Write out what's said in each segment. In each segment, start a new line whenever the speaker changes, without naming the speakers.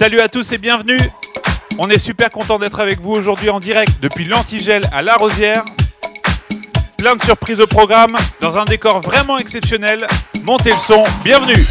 Salut à tous et bienvenue. On est super content d'être avec vous aujourd'hui en direct depuis l'Antigel à La Rosière. Plein de surprises au programme, dans un décor vraiment exceptionnel. Montez le son, bienvenue.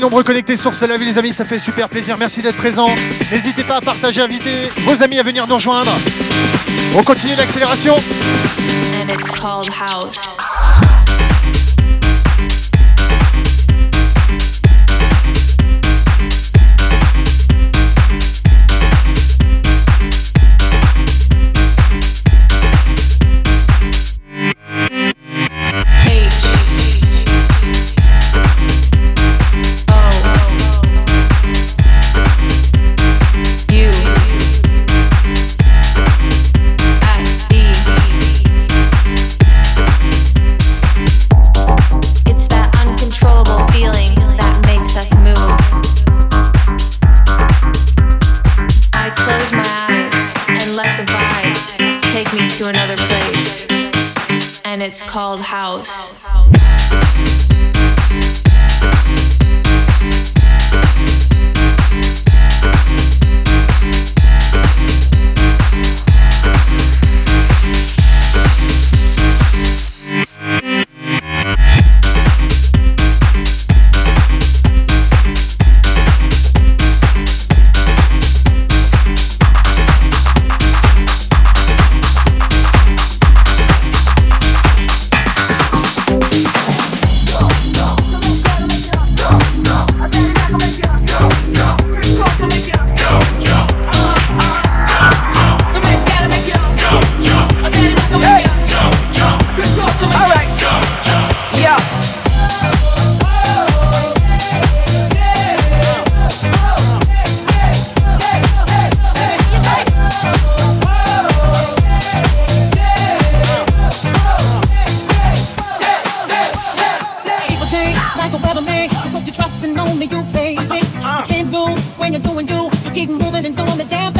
Nombreux connectés sur ce live les amis, ça fait super plaisir. Merci d'être présents. N'hésitez pas à partager, inviter vos amis à venir nous rejoindre. On continue l'accélération.
called
change like a weatherman. So put your trust in only you, baby. You can't do when you're doing you. So keep moving and doing the damn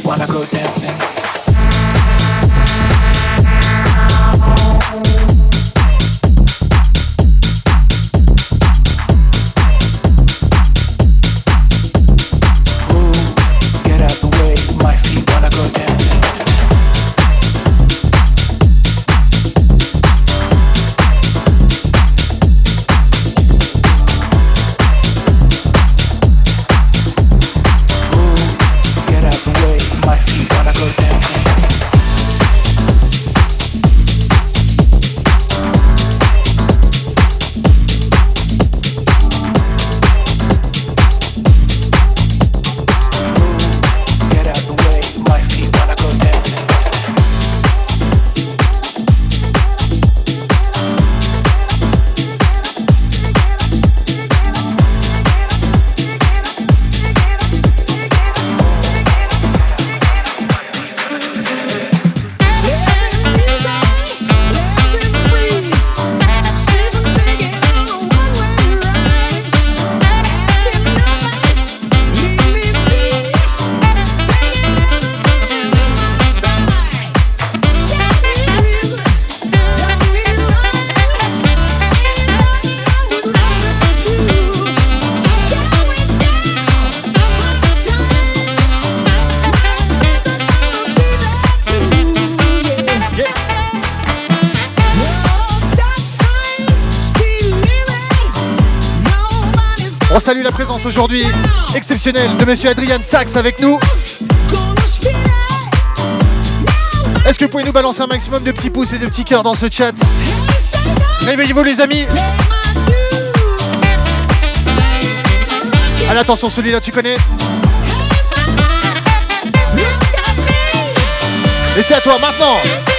wanna go dancing.
Aujourd'hui exceptionnel de monsieur Adrian Sachs avec nous. Est-ce que vous pouvez nous balancer un maximum de petits pouces et de petits cœurs dans ce chat? Réveillez-vous les amis. Allez attention celui-là tu connais. Et c'est à toi maintenant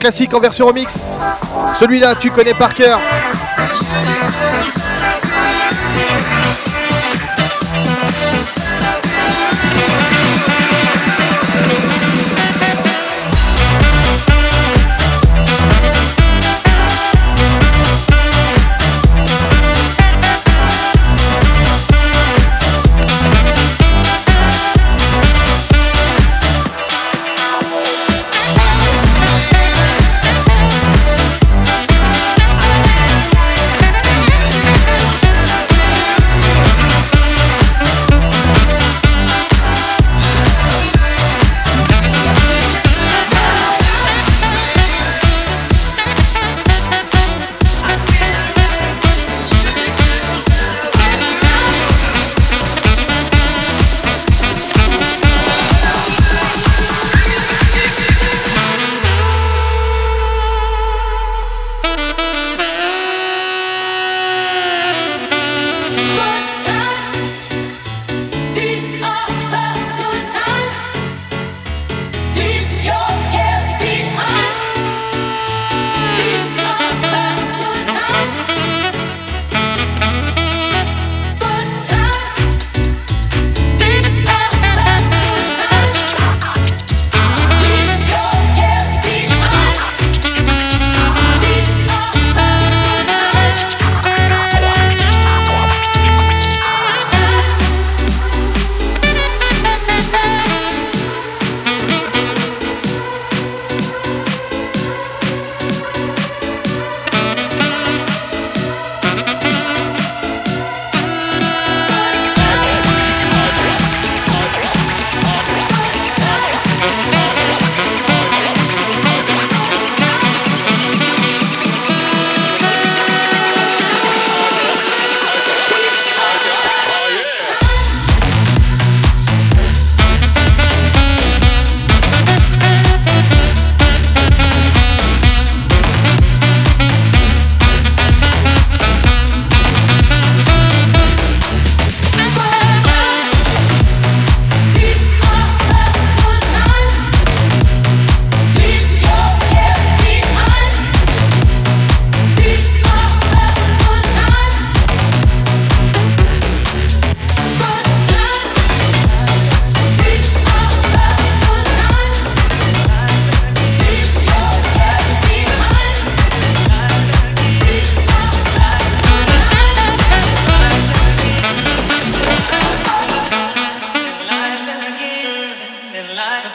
classique en version remix. Celui-là, tu connais par cœur.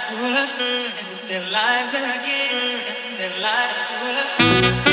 life will us burn, their lives are given, their lives will us burn.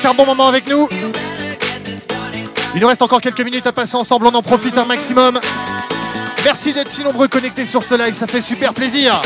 Passez un bon moment avec nous. Il nous reste encore quelques minutes à passer ensemble, on en profite un maximum. Merci d'être si nombreux connectés sur ce live, ça fait super plaisir.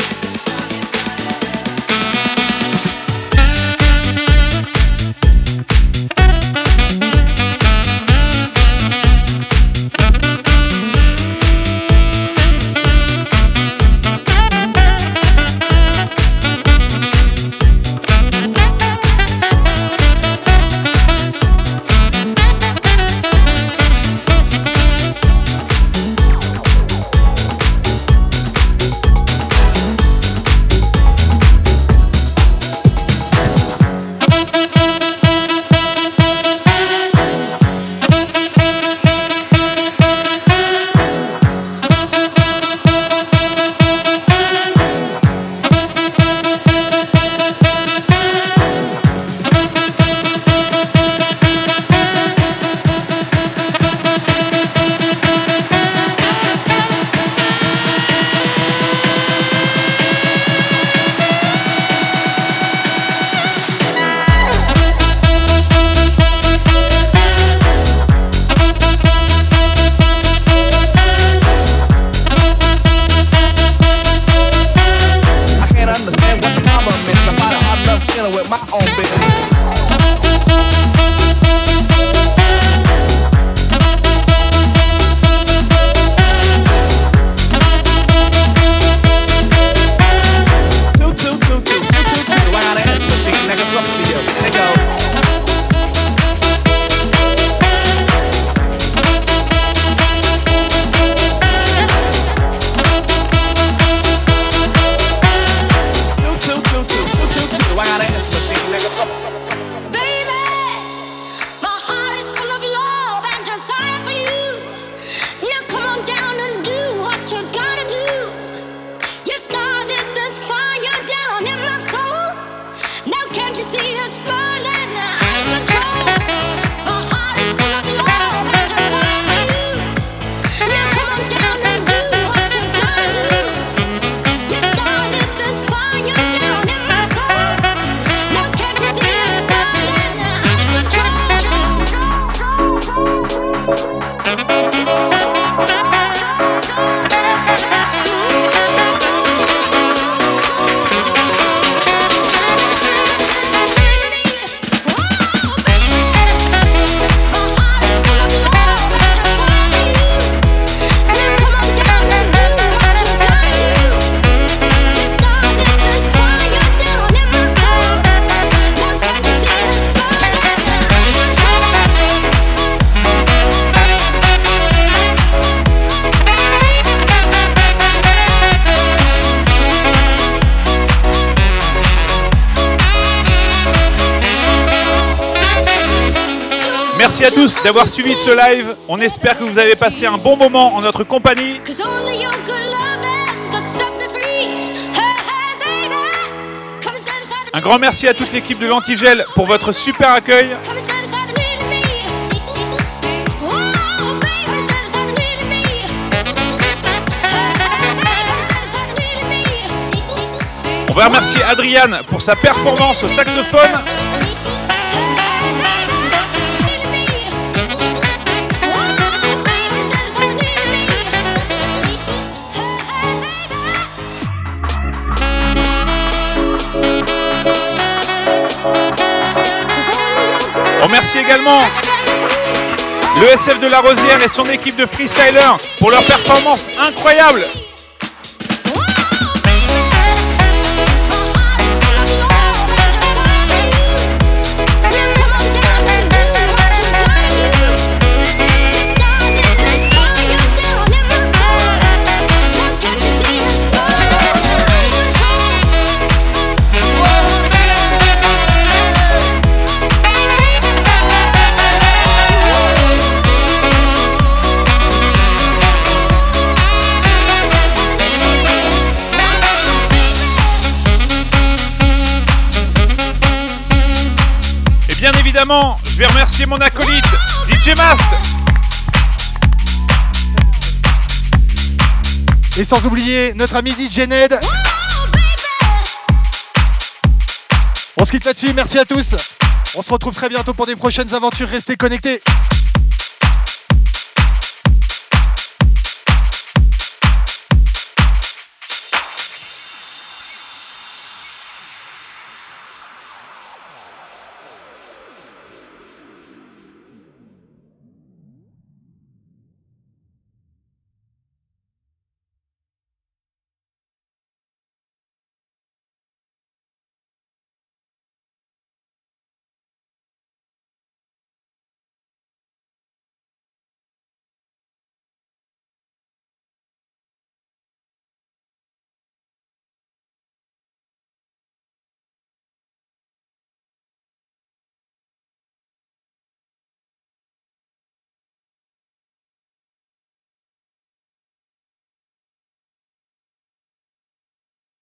Merci à tous d'avoir suivi ce live. On espère que vous avez passé un bon moment en notre compagnie.
Un
grand merci à toute l'équipe de l'Antigel pour votre super accueil. On va remercier Adriane pour sa performance au saxophone. Remercie également le SF de la Rosière et son équipe de freestylers pour leur performance incroyable. Mon acolyte, DJ Mast.
Et sans oublier notre ami DJ Ned. On se quitte là-dessus, merci à tous. On se retrouve très bientôt pour des prochaines aventures. Restez connectés.